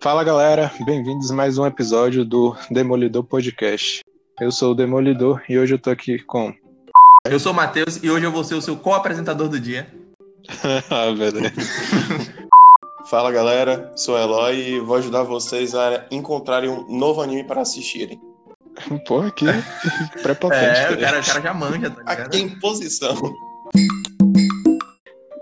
Fala galera, bem-vindos a mais um episódio do Demolidor Podcast. Eu sou o Demolidor e hoje eu tô aqui com. Eu sou o Matheus e hoje eu vou ser o seu co-apresentador do dia. ah, beleza. Fala galera, sou o Eloy e vou ajudar vocês a encontrarem um novo anime para assistirem. Porra, que prepotente. É, o cara, o cara já manja, tá ligado? Aqui em posição.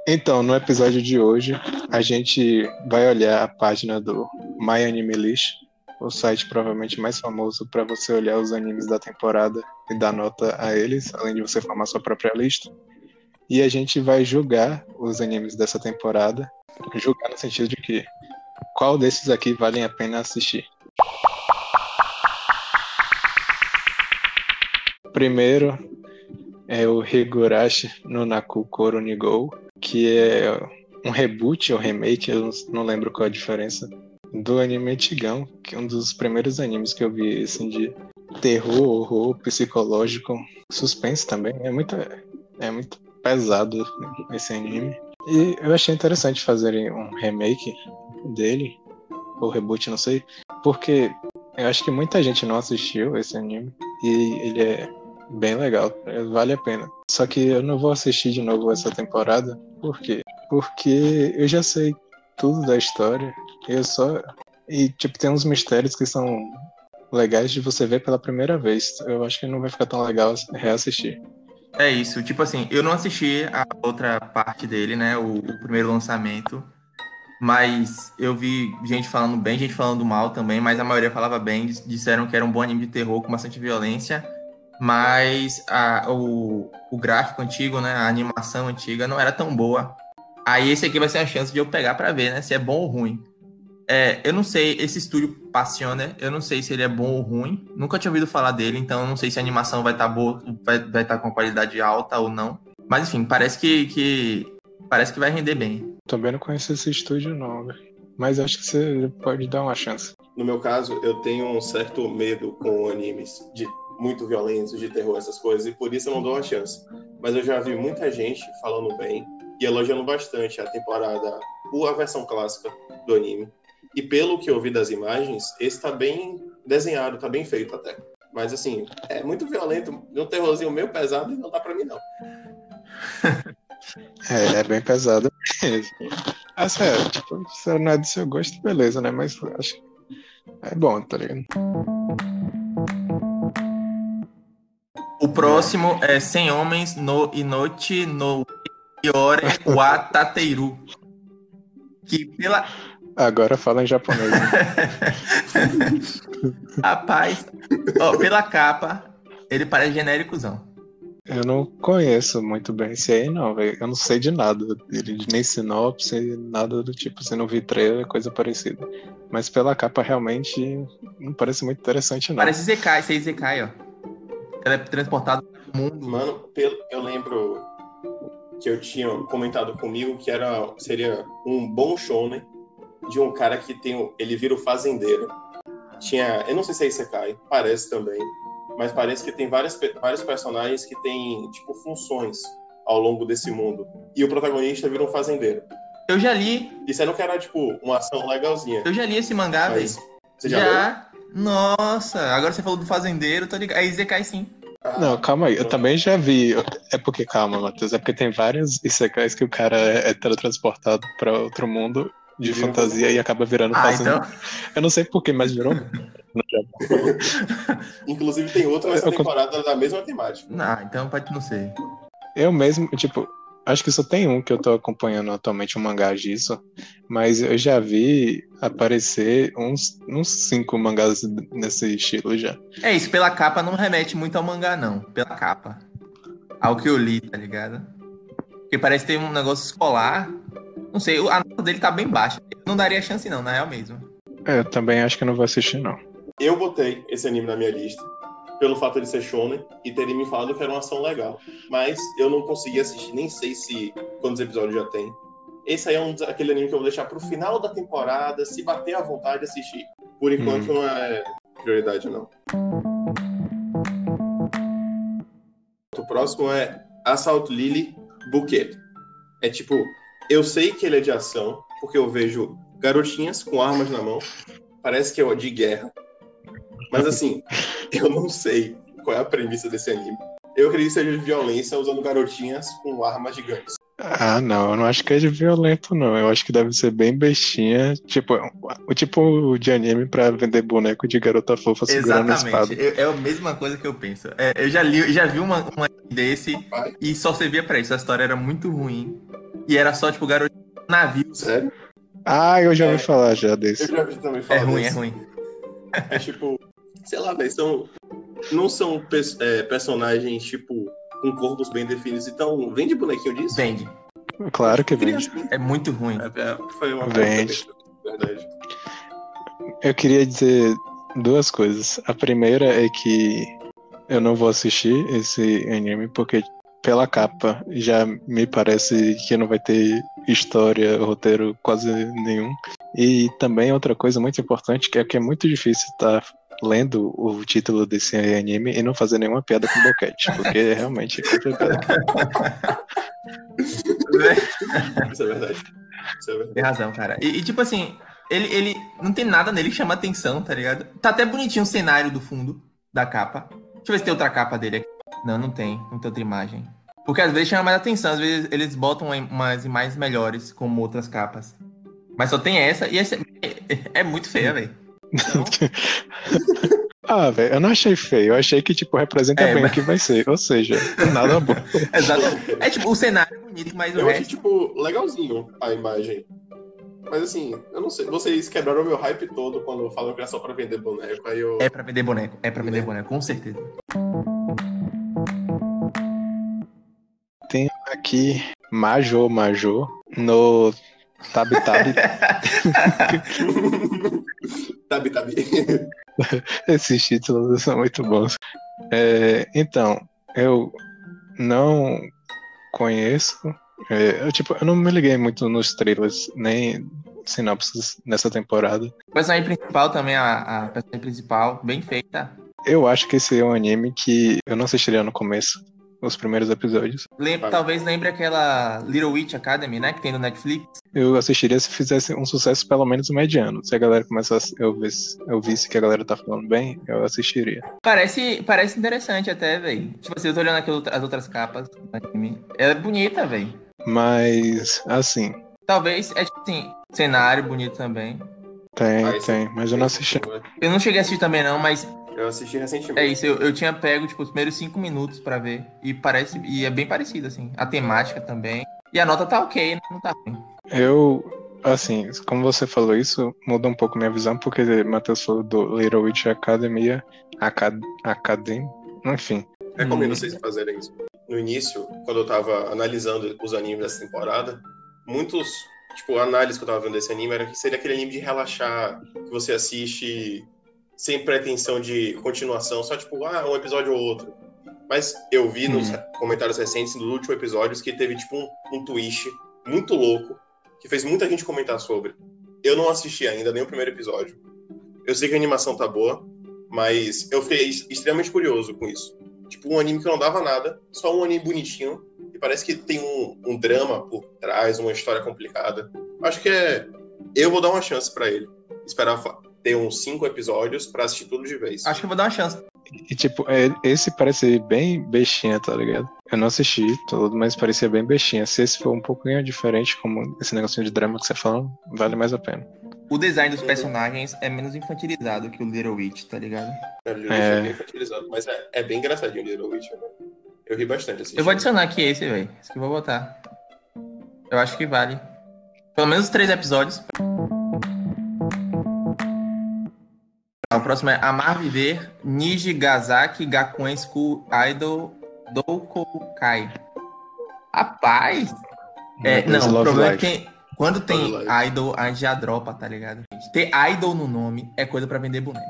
Então, no episódio de hoje, a gente vai olhar a página do My Anime List, o site provavelmente mais famoso para você olhar os animes da temporada e dar nota a eles, além de você formar sua própria lista. E a gente vai julgar os animes dessa temporada, julgar no sentido de que qual desses aqui valem a pena assistir. Primeiro é o Higurashi no Naku Koro Nigou, que é um reboot ou remake, eu não lembro qual a diferença, do anime antigão, que é um dos primeiros animes que eu vi assim de terror, horror, psicológico, suspense também. É muito, é muito pesado esse anime. E eu achei interessante fazerem um remake dele, ou reboot, não sei, porque eu acho que muita gente não assistiu esse anime e ele é bem legal, vale a pena. Só que eu não vou assistir de novo essa temporada, por quê? Porque eu já sei tudo da história, eu só. E, tipo, tem uns mistérios que são legais de você ver pela primeira vez. Eu acho que não vai ficar tão legal reassistir. É isso, tipo assim, eu não assisti a outra parte dele, né? O, o primeiro lançamento. Mas eu vi gente falando bem, gente falando mal também, mas a maioria falava bem, disseram que era um bom anime de terror com bastante violência mas a, o, o gráfico antigo, né, a animação antiga não era tão boa. Aí esse aqui vai ser a chance de eu pegar para ver, né, se é bom ou ruim. É, eu não sei, esse estúdio Passioner, eu não sei se ele é bom ou ruim. Nunca tinha ouvido falar dele, então eu não sei se a animação vai estar tá boa, vai estar tá com qualidade alta ou não. Mas enfim, parece que, que parece que vai render bem. Também não conheço esse estúdio não, mas acho que você pode dar uma chance. No meu caso, eu tenho um certo medo com animes de muito violentos, de terror, essas coisas, e por isso eu não dou uma chance. Mas eu já vi muita gente falando bem e elogiando bastante a temporada, a versão clássica do anime. E pelo que eu vi das imagens, esse tá bem desenhado, tá bem feito até. Mas assim, é muito violento, um terrorzinho meio pesado e não dá pra mim não. é, é bem pesado mesmo. É, tipo, se não é do seu gosto, beleza, né? Mas acho que é bom, tá ligado? O próximo é 100 Homens no Inote no Iore Watateiru. Que pela. Agora fala em japonês. Né? Rapaz, ó, pela capa, ele parece genéricozão. Eu não conheço muito bem esse aí, não, velho. Eu não sei de nada dele, nem sinopse, nada do tipo. Se não vi trailer, coisa parecida. Mas pela capa, realmente, não parece muito interessante, não. Parece Zekai, esse aí Zekai, ó ela é transportada no mundo. Mano, pelo, eu lembro que eu tinha comentado comigo que era seria um bom show, né? De um cara que tem. Ele vira o fazendeiro. Tinha. Eu não sei se é Isekai, parece também. Mas parece que tem várias, vários personagens que têm, tipo, funções ao longo desse mundo. E o protagonista vira um fazendeiro. Eu já li. Disseram que era, tipo, uma ação legalzinha. Eu já li esse mangá, velho. Você já? já? Nossa, agora você falou do fazendeiro, tô ligado. É Isekai sim. Não, calma aí, eu também já vi. É porque, calma, Matheus, é porque tem vários Isekais que o cara é teletransportado pra outro mundo de fantasia e acaba virando ah, então... Eu não sei porquê, mas virou. Inclusive tem outra nessa temporada da mesma temática. Ah, então pode não ser. Eu mesmo, tipo, Acho que só tem um que eu tô acompanhando atualmente, um mangá disso, mas eu já vi aparecer uns, uns cinco mangás nesse estilo já. É isso, pela capa não remete muito ao mangá, não. Pela capa. Ao que eu li, tá ligado? Porque parece ter um negócio escolar. Não sei, a nota dele tá bem baixa. Não daria chance, não, na real mesmo. É, eu também acho que eu não vou assistir, não. Eu botei esse anime na minha lista pelo fato de ser shonen e terem me falado que era uma ação legal. Mas eu não consegui assistir, nem sei se quantos episódios já tem. Esse aí é um aquele anime que eu vou deixar pro final da temporada, se bater à vontade assistir. Por enquanto hum. não é prioridade não. O próximo é Assault Lily Bouquet. É tipo, eu sei que ele é de ação, porque eu vejo garotinhas com armas na mão. Parece que é de guerra. Mas assim, eu não sei qual é a premissa desse anime. Eu acredito que seja de violência usando garotinhas com armas gigantes. Ah, não, eu não acho que é de violento, não. Eu acho que deve ser bem bestinha. Tipo, o tipo de anime pra vender boneco de garota fofa segurando a espada. Exatamente. Eu- É a mesma coisa que eu penso. É, eu já li, já vi uma, uma desse e só servia pra isso. A história era muito ruim. E era só, tipo, garoto navios. Sério? Ah, eu já ouvi É. falar já Eu desse. já vi também É falar ruim, é desse. ruim. É tipo, sei lá, velho, são. Não são pers- é, personagens, tipo, com corpos bem definidos. Então, vende bonequinho disso? Vende. Claro que vende. Criança. É muito ruim. É, é, foi uma Vende. Verdade. Eu queria dizer duas coisas. A primeira é que eu não vou assistir esse anime porque pela capa já me parece que não vai ter história, roteiro quase nenhum. E também outra coisa muito importante que é que é muito difícil estar lendo o título desse anime e não fazer nenhuma piada com boquete, porque é realmente complicado. Isso é verdade. Isso é Tem verdade. razão, cara. E, e, tipo assim, ele, ele não tem nada nele que chama atenção, tá ligado? Tá até bonitinho o cenário do fundo da capa. Deixa eu ver se tem outra capa dele aqui. Não, não tem. Não tem outra imagem. Porque às vezes chama mais atenção, às vezes eles botam umas imagens melhores, como outras capas. Mas só tem essa, e essa é, é muito feia, velho. Ah, velho, eu não achei feio, eu achei que, tipo, representa É, bem mas- o que vai ser. Ou seja, nada bom. Exato. É tipo, o cenário é bonito, mas o Eu achei, resto. tipo, legalzinho a imagem. Mas assim, eu não sei. Vocês quebraram meu hype todo quando falam que era só pra vender boneco. Aí eu. É pra vender boneco. É pra vender Né? boneco, com certeza. Aqui, Majô Majô, no Tab Tab. tabi, tabi. Esses títulos são muito bons. É, então, eu não conheço. é, eu, tipo, eu não me liguei muito nos trailers, nem sinopses nessa temporada. O personagem principal também, a, a personagem principal, bem feita. Eu acho que esse é um anime que eu não assistiria no começo, os primeiros episódios. Lem- Tá. Talvez lembre aquela Little Witch Academy, né? Que tem no Netflix. Eu assistiria se fizesse um sucesso pelo menos mediano. Se a galera começasse, eu visse, eu visse que a galera tá falando bem, eu assistiria. Parece, parece interessante até, velho. Tipo assim, eu tô olhando aqui as outras capas do anime. Ela é bonita, velho. Mas, assim, Talvez, é tipo assim, cenário bonito também. tem, esse- tem, mas eu não assisti. Eu não cheguei a assistir também não, mas Eu assisti recentemente. é isso. Eu, eu tinha pego, tipo, os primeiros cinco minutos pra ver. E parece, e é bem parecido, assim. A temática também. E a nota tá ok, né? Não tá ruim. Eu, assim, como você falou isso, muda um pouco minha visão, porque Matheus falou do Little Witch Academia, Acad Academy, enfim. Recomendo Hum. vocês fazerem isso. No início, quando eu tava analisando os animes dessa temporada, muitos, tipo, a análise que eu tava vendo desse anime era que seria aquele anime de relaxar, que você assiste sem pretensão de continuação, só tipo, ah, um episódio ou outro. Mas eu vi nos comentários recentes dos últimos episódios que teve, tipo, um, um twist muito louco, que fez muita gente comentar sobre. Eu não assisti ainda nem o primeiro episódio. Eu sei que a animação tá boa, mas eu fiquei extremamente curioso com isso. Tipo, um anime que não dava nada, só um anime bonitinho, e parece que tem um, um drama por trás, uma história complicada. Acho que é. Eu vou dar uma chance pra ele. Esperar ter uns cinco episódios pra assistir tudo de vez. Acho que eu vou dar uma chance. E, tipo, é- esse parece bem bestinha, tá ligado? Eu não assisti todo, mas parecia bem bestinha. Se esse for um pouquinho diferente, como esse negocinho de drama que você falou, vale mais a pena. O design dos personagens é menos infantilizado que o Little Witch, tá ligado? É, Little É. Witch é bem infantilizado, mas é, é bem engraçadinho o Little Witch. né? Eu ri bastante assistindo. Eu vou adicionar aqui esse, velho. Esse que eu vou botar. Eu acho que vale. Pelo menos três episódios. O próximo é Amar Viver, Nijigasaki Gakuen School Idol Doukokai. Rapaz! É, não, o problema é life. que tem- quando tem Love idol, a gente já dropa, tá ligado? Ter idol no nome é coisa pra vender boneco.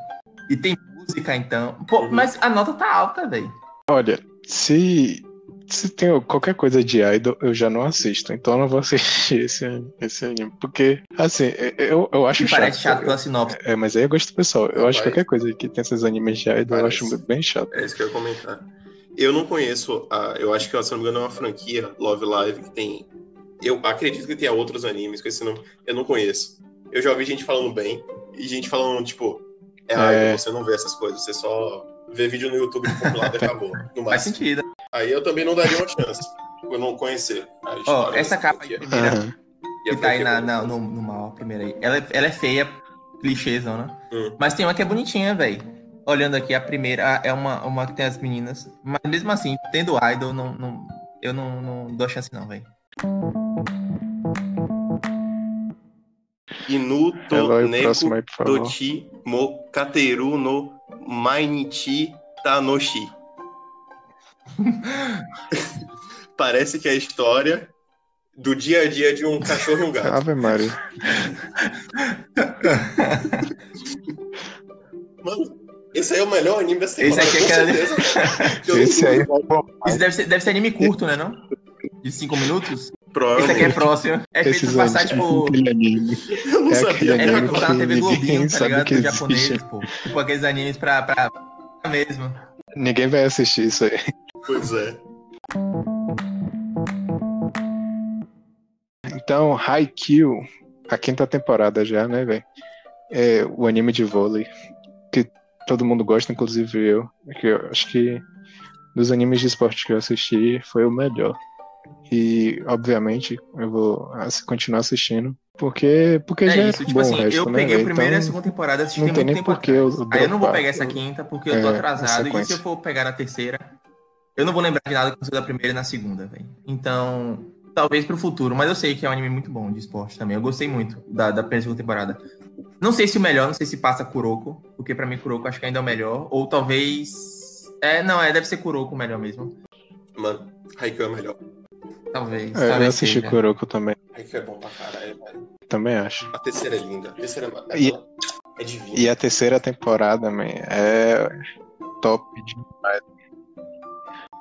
E tem música, então. Pô, Uhum. mas a nota tá alta, velho. Olha, se, se tem qualquer coisa de idol, eu já não assisto. Então eu não vou assistir esse, esse anime. Porque, assim, eu, eu acho Que parece chato pela sinopse. É, mas aí é gosto pessoal. Eu acho Rapaz. qualquer coisa que tem esses animes de idol, eu Parece. acho bem chato. É isso que eu ia comentar. Eu não conheço, a, eu acho que, se não me engano, é uma franquia, Love Live, que tem. Eu acredito que tenha outros animes com esse nome. Eu não conheço. eu já ouvi gente falando bem e gente falando, tipo, é, É. idol, você não vê essas coisas, você só vê vídeo no YouTube compilado e acabou. No Faz sentido. Aí eu também não daria uma chance, por eu não conhecer a Ó, história. essa capa aí, franquia. primeira. E a que tá aí na, é na- no, no mal, a primeira aí. Ela, é- ela é feia, clichêzão, né? Hum. Mas tem uma que é bonitinha, velho. Olhando aqui, a primeira é uma, uma que tem as meninas. Mas mesmo assim, tendo idol, não, não, eu não, não dou chance não, velho. Inuto o Neko. Dochi Mo Kateru no Mainichi Tanoshi. Parece que é a história do dia a dia de um cachorro e um gato. Ave Maria. Mano, esse aí é o melhor anime dessa Esse temporada, aqui é aquela-. Eu Esse aí é. Isso deve ser, deve ser anime curto, né, não? De 5 minutos? Esse aqui é próximo. É feito Esses pra passar, anime- tipo... aquele anime. Eu não É sabia. aquele É pra passar na TV Globinho, tá sabe ligado? Do japonês, pô. Tipo aqueles animes pra... pra... pra mesmo. Ninguém vai assistir isso aí. Pois é. Então, Haikyuu, a quinta temporada já, né, velho? É o anime de vôlei que todo mundo gosta, inclusive eu. Que eu acho que dos animes de esporte que eu assisti foi o melhor. E, obviamente, eu vou continuar assistindo. Porque, porque É já isso, é tipo bom assim, o resto, eu né, peguei a primeira e a Então, segunda temporada, assisti não tem muito nem tempo por que eu atrás. Aí eu não vou pegar essa quinta porque eu tô é, atrasado. E se eu for pegar a terceira, eu não vou lembrar de nada que aconteceu da primeira e na segunda, velho. Então, talvez pro futuro. Mas eu sei que é um anime muito bom de esporte também. Eu gostei muito da, da primeira e segunda temporada. Não sei se o melhor, não sei se passa Kuroko, porque pra mim Kuroko acho que ainda é o melhor. Ou talvez. É, não, é, deve ser Kuroko o melhor mesmo. Mano, Haikyuu é melhor. Talvez. É, eu talvez assisti seja. Kuroko também. Haikyuu é bom pra caralho, velho. Também acho. A terceira é linda. A terceira é, E- é divina. E a terceira temporada, man, é top demais.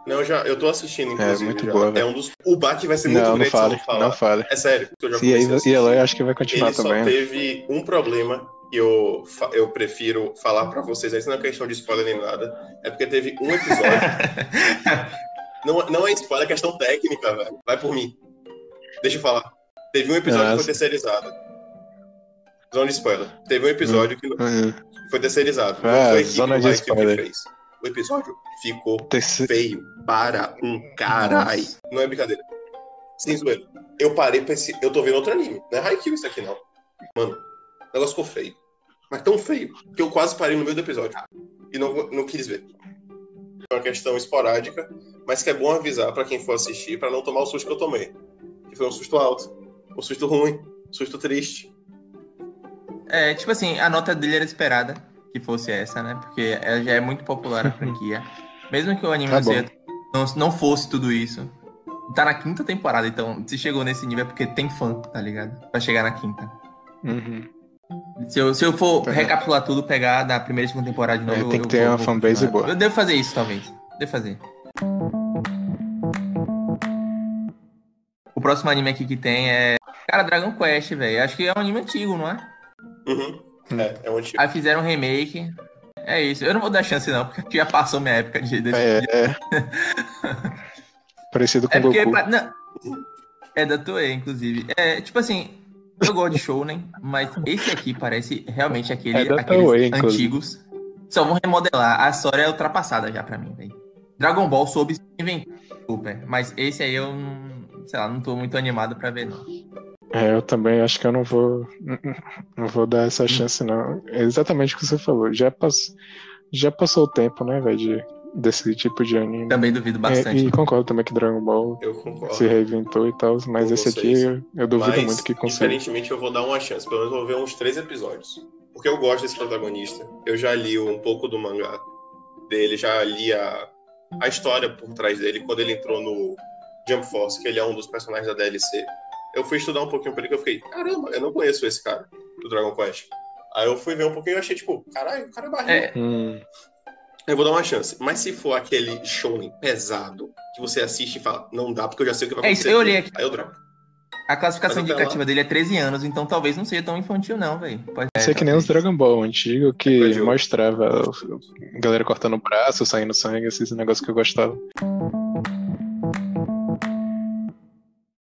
Não, eu já, eu tô assistindo, inclusive. muito já. boa, velho. É um dos. O baque vai ser muito Não, não grande se eu fale, não fale. É sério, que eu já E, e. Eloy acho que vai continuar Ele só também. né? teve um problema que eu, eu prefiro falar pra vocês. Isso não é questão de spoiler nem nada. É porque teve um episódio. não, não é spoiler, é questão técnica, velho. Vai por mim. Deixa eu falar. Teve um episódio que Nossa. foi terceirizado. Zona de spoiler. Teve um episódio que Hum, foi terceirizado. Não Ah, foi a equipe zona de Haikyuu que spoiler. fez. O episódio ficou terce- feio para um caralho. Nossa. Não é brincadeira. Sem zoeira. Eu parei pra esse... Eu tô vendo outro anime. Não é Haikyuu isso aqui, não. Mano, o negócio ficou feio. Mas tão feio que eu quase parei no meio do episódio. E não, não quis ver. É uma questão esporádica, mas que é bom avisar pra quem for assistir pra não tomar o susto que eu tomei. Que foi um susto alto, um susto ruim, um susto triste. É, tipo assim, a nota dele era esperada que fosse essa, né? Porque ela já é muito popular a franquia. Mesmo que o anime Tá não, não, não fosse tudo isso. Tá na quinta temporada, então se chegou nesse nível é porque tem fã, tá ligado? Pra chegar na quinta. Uhum. Se eu, se eu for Uhum. recapitular tudo, pegar da primeira e segunda temporada de novo. É, eu- tem que eu ter vou- uma vou fanbase continuar. boa. Eu devo fazer isso, talvez. Devo fazer. O próximo anime aqui que tem é. Cara, Dragon Quest, velho. Acho que é um anime antigo, não é? Uhum. É, é um antigo. Aí fizeram um remake. É isso. Eu não vou dar chance, não, porque já passou minha época de. de- É, é. Parecido com É porque. Goku. não, é da Toei, inclusive. É, tipo assim, eu gosto de Shounen, mas esse aqui parece realmente aquele, É da aqueles Toei, antigos. Só vão remodelar. A história é ultrapassada já pra mim, velho. Dragon Ball soube se inventar super, mas esse aí eu não. Sei lá, não tô muito animado pra ver, não. É, eu também acho que eu não vou. Não vou dar essa chance, não. É exatamente o que você falou. Já, pass... já passou o tempo, né, velho, de... desse tipo de anime. Também duvido É, bastante. e concordo também que Dragon Ball se reinventou e tal, mas Com esse vocês. aqui eu, eu duvido Mas, muito que consiga. diferentemente, eu vou dar uma chance. Pelo menos eu vou ver uns três episódios. Porque eu gosto desse protagonista. Eu já li um pouco do mangá dele, já li a, a história por trás dele, quando ele entrou no Jump Force, que ele é um dos personagens da DLC. Eu fui estudar um pouquinho pra ele, que eu fiquei, caramba, eu não conheço esse cara do Dragon Quest. Aí eu fui ver um pouquinho e achei, tipo, caralho, o cara é barriga. É, Hum, Eu vou dar uma chance. Mas se for aquele shonen pesado, que você assiste e fala, não dá, porque eu já sei o que vai É isso, acontecer. eu olhei aqui. Aí eu dropo. A classificação Mas até indicativa dele é 13 anos, então talvez não seja tão infantil, não, velho. Pode Isso é que nem os. Dragon Ball antigo que É, mostrava o- a galera cortando o braço, saindo sangue, esses negócios que eu gostava.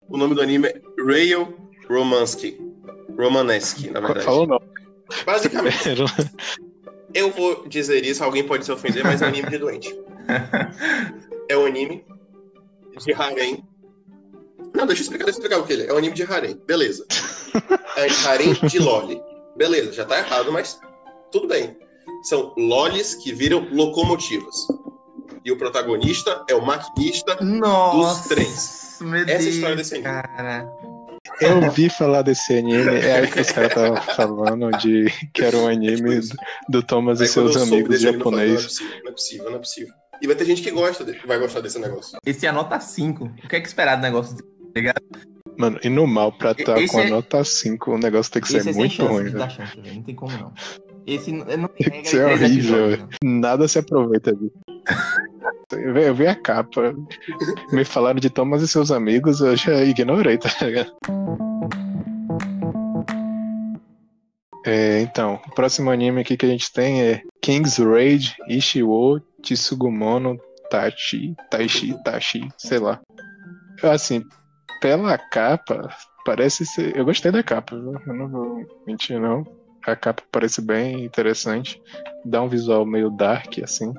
O nome do anime é Rail Romansky. Romanesque, na verdade. Falou não. Basicamente, eu vou dizer isso, alguém pode se ofender, mas é um anime de doente. É um anime de harem. Não, deixa eu explicar, deixa eu explicar o que ele é. É um anime de harem, beleza. É harem de loli. Beleza, já tá errado, mas tudo bem. São lolis que viram locomotivas. E o protagonista é o maquinista Nossa, dos trens. Meu Essa é Deus, história desse anime. cara. Eu ouvi falar desse anime, é aí que os caras estavam falando de que era um anime do, do Thomas e Aí, quando seus amigos falei, japoneses. Não é possível, não é possível, não é possível. E vai ter gente que gosta, de- vai gostar desse negócio. Esse é a nota 5. O que é que esperar do negócio? desse, tá ligado? Mano, e no mal, pra estar Esse com a é- nota 5, o negócio tem que Esse ser é sem muito chance ruim, dar chance. Não tem como não. Esse não tem regra Isso é horrível, episódios. Nada se aproveita disso. Eu vi- eu vi a capa. Me falaram de Thomas e seus amigos, eu já ignorei, tá ligado? É, então, o próximo anime aqui que a gente tem é King's Raid Ishiwo Tsugumono Tachi, Taishi, Tachi, sei lá. Assim, pela capa, parece ser. Eu gostei da capa, viu? eu não vou mentir, não. A capa parece bem interessante. Dá um visual meio dark, assim.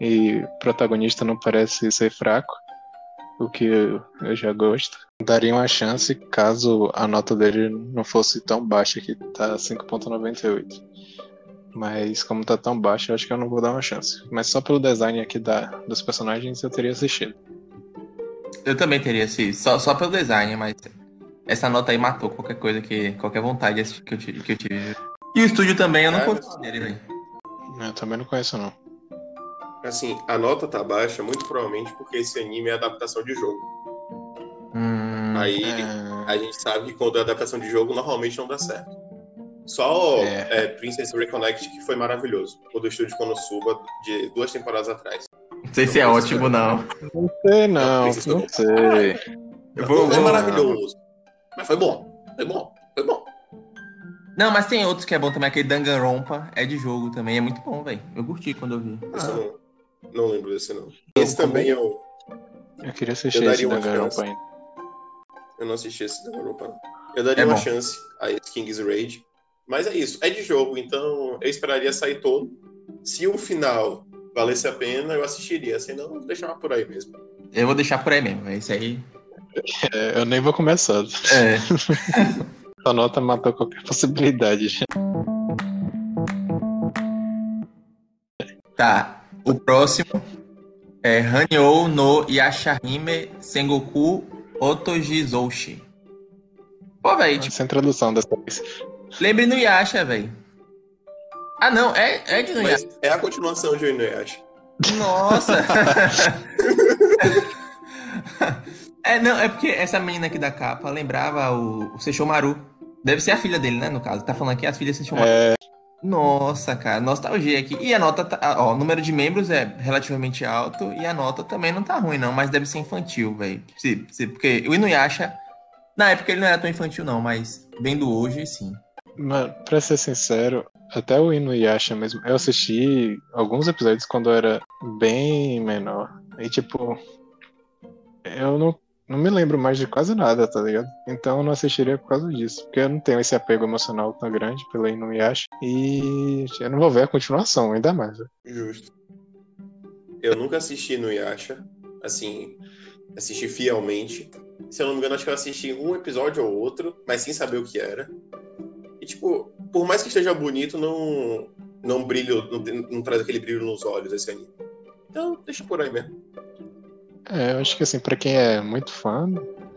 E o protagonista não parece ser fraco, o que eu, já gosto. Daria uma chance caso a nota dele não fosse tão baixa, que tá 5.98. Mas como tá tão baixa, acho que eu não vou dar uma chance. Mas só pelo design aqui da, dos personagens eu teria assistido. Eu também teria esse, só, só pelo design, mas essa nota aí matou qualquer coisa que. qualquer vontade que eu, tive- que eu tive. E o estúdio também, eu não É, conheço dele, velho. Eu também não conheço, não. Assim, a nota tá baixa, muito provavelmente porque esse anime é adaptação de jogo. Hum, Aí É, a gente sabe que quando é adaptação de jogo, normalmente não dá certo. Só É. é, Princess Reconnect que foi maravilhoso, o do estúdio Konosuba de duas temporadas atrás. não sei se é ótimo, não. não sei, não, não sei. Eu vou- não é maravilhoso, mas foi bom, foi bom, foi bom. Não, mas tem outros que é bom também, aquele Danganronpa é de jogo também, é muito bom, velho. Eu curti quando eu vi. Esse Ah, eu não, não lembro desse não. Esse também eu, Eu queria assistir Eu daria esse Danganronpa ainda. eu não assisti esse da Europa. não. Eu daria É uma bom. chance a esse King's Raid, mas é isso, é de jogo, então eu esperaria sair todo. Se o final valesse a pena, eu assistiria, senão eu deixava por aí mesmo. Eu vou deixar por aí mesmo, velho. Esse aí. É, eu nem vou começar. É. Sua nota matou qualquer possibilidade. Tá. O próximo é Hanyo no Yashahime Sengoku Otojizoushi. Pô, velho, tipo, Sem tradução dessa vez. lembre no Yasha, velho. Ah, não, é, é de Nuyasha. Mas é a continuação de Inuyasha. Nossa! é, não, é porque essa menina aqui da capa lembrava o, o Seishomaru. Deve ser a filha dele, né, no caso. Tá falando aqui as filhas Seishomaru. É, Nossa, cara, nostalgia aqui. E a nota, tá, ó, o número de membros é relativamente alto e a nota também não tá ruim, não, mas deve ser infantil, velho. Porque o Inuyasha, na época ele não era tão infantil, não, mas vendo hoje, sim. Mano, pra ser sincero, até o Inuyasha mesmo, eu assisti alguns episódios quando eu era bem menor. E tipo, eu não, não me lembro mais de quase nada, tá ligado? Então eu não assistiria por causa disso. Porque eu não tenho esse apego emocional tão grande pelo Inuyasha. E eu não vou ver a continuação, ainda mais. velho. Justo. Eu nunca assisti no Yasha, assim, assisti fielmente. Se eu não me engano, acho que eu assisti um episódio ou outro, mas sem saber o que era. E, tipo, por mais que esteja bonito, não, não brilho, não, não traz aquele brilho nos olhos esse anime. Então, deixa por aí mesmo. É, eu acho que assim, pra quem é muito fã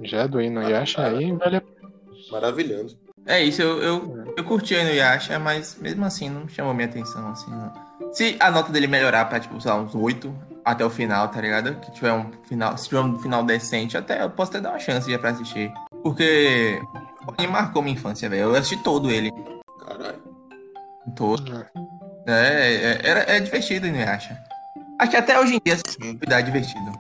já do Inuyasha, aí vale a Maravilhando. É isso, eu, eu, eu curti o Inuyasha, mas mesmo assim não chamou minha atenção, assim, não. Se a nota dele melhorar pra, tipo, sei lá, uns 8 até o final, tá ligado? Que tiver um final, se tiver um final decente, até eu posso até dar uma chance já pra assistir. Porque o anime marcou minha infância, velho. Eu assisti todo ele. Caralho. Todo. É, é, era, é divertido o Inuyasha. Acho que até hoje em dia Sim. é divertido.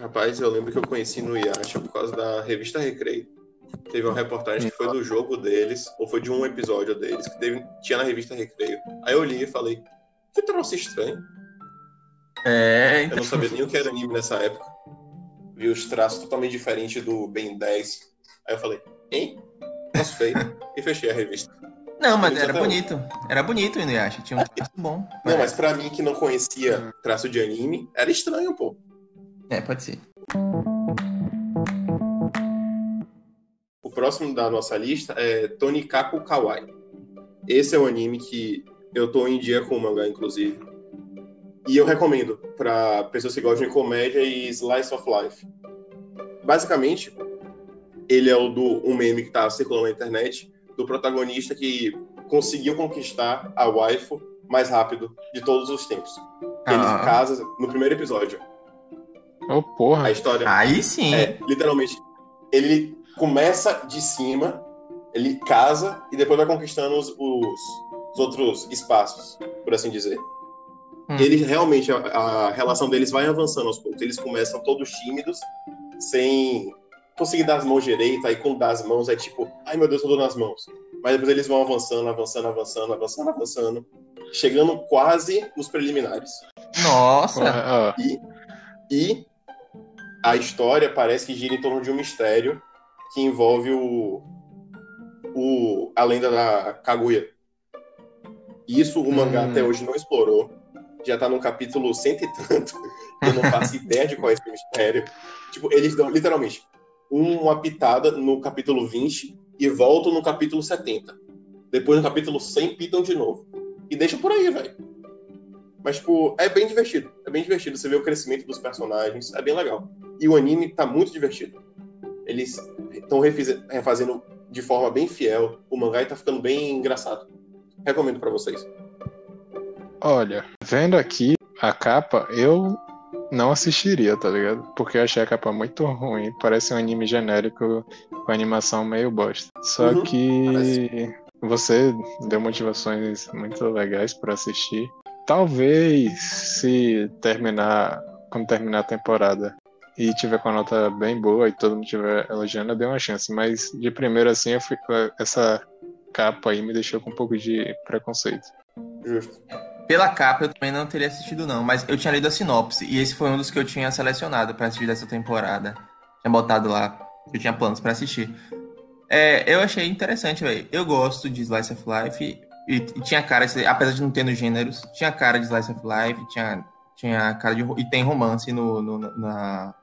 Rapaz, eu lembro que eu conheci no Yasha por causa da revista Recreio. Teve uma reportagem que foi do jogo deles, ou foi de um episódio deles, que teve, tinha na revista Recreio. Aí eu li e falei, que troço estranho. É, Eu então. não sabia nem o que era anime nessa época. Vi os traços totalmente diferentes do Ben 10. Aí eu falei, hein? troço feio e fechei a revista. Não, mas era bonito. Era bonito o Inuyasha. Tinha um traço bom. Não, mas pra mim que não conhecia traço de anime, era estranho, pô. É, pode ser. O próximo da nossa lista é Tonikaku Kawaii. Esse é um anime que eu tô em dia com o mangá, inclusive. E eu recomendo pra pessoas que gostam de comédia e slice of life. Basicamente, ele é o do um meme que tá circulando na internet do protagonista que conseguiu conquistar a waifu mais rápido de todos os tempos. Ele Ah. casa no primeiro episódio. A porra. história Aí sim. é, literalmente, ele começa de cima, ele casa e depois vai conquistando os, os- os outros espaços, por assim dizer. Hum. E eles realmente, a, a relação deles vai avançando aos poucos. Eles começam todos tímidos, sem conseguir dar as mãos direito, aí quando dá as mãos é tipo, ai meu Deus, eu tô nas mãos. Mas depois eles vão avançando, avançando, avançando, avançando, avançando, chegando quase nos preliminares. Nossa. Ó. E a história parece que gira em torno de um mistério que envolve o, o a lenda da Kaguya. Isso o mangá Hum. até hoje não explorou. Já tá no capítulo cento e tanto. Eu não faço ideia de qual é esse mistério. Tipo, eles dão literalmente uma pitada no capítulo 20 e voltam no capítulo 70. Depois no capítulo 100 pitam de novo. E deixa por aí, velho. Mas, tipo, é bem divertido. É bem divertido. Você vê o crescimento dos personagens. É bem legal. E o anime tá muito divertido. Eles estão refazendo de forma bem fiel o mangá e tá ficando bem engraçado. Recomendo pra vocês. Olha, vendo aqui a capa, eu não assistiria, tá ligado? Porque eu achei a capa muito ruim. Parece um anime genérico com animação meio bosta. Só Uhum, que você deu motivações muito legais pra assistir. Talvez se terminar, quando terminar a temporada e tiver com a nota bem boa e todo mundo estiver elogiando, eu dei uma chance. Mas de primeiro assim, eu fico, essa capa aí me deixou com um pouco de preconceito. Justo. Pela capa eu também não teria assistido, não. Mas eu tinha lido a sinopse. E esse foi um dos que eu tinha selecionado pra assistir dessa temporada. Tinha botado lá. Eu tinha planos pra assistir. É, eu achei interessante, velho. Eu gosto de Slice of Life. E, e tinha cara, apesar de não ter nos gêneros, tinha cara de Slice of Life, tinha, tinha cara de. E tem romance no, no- na,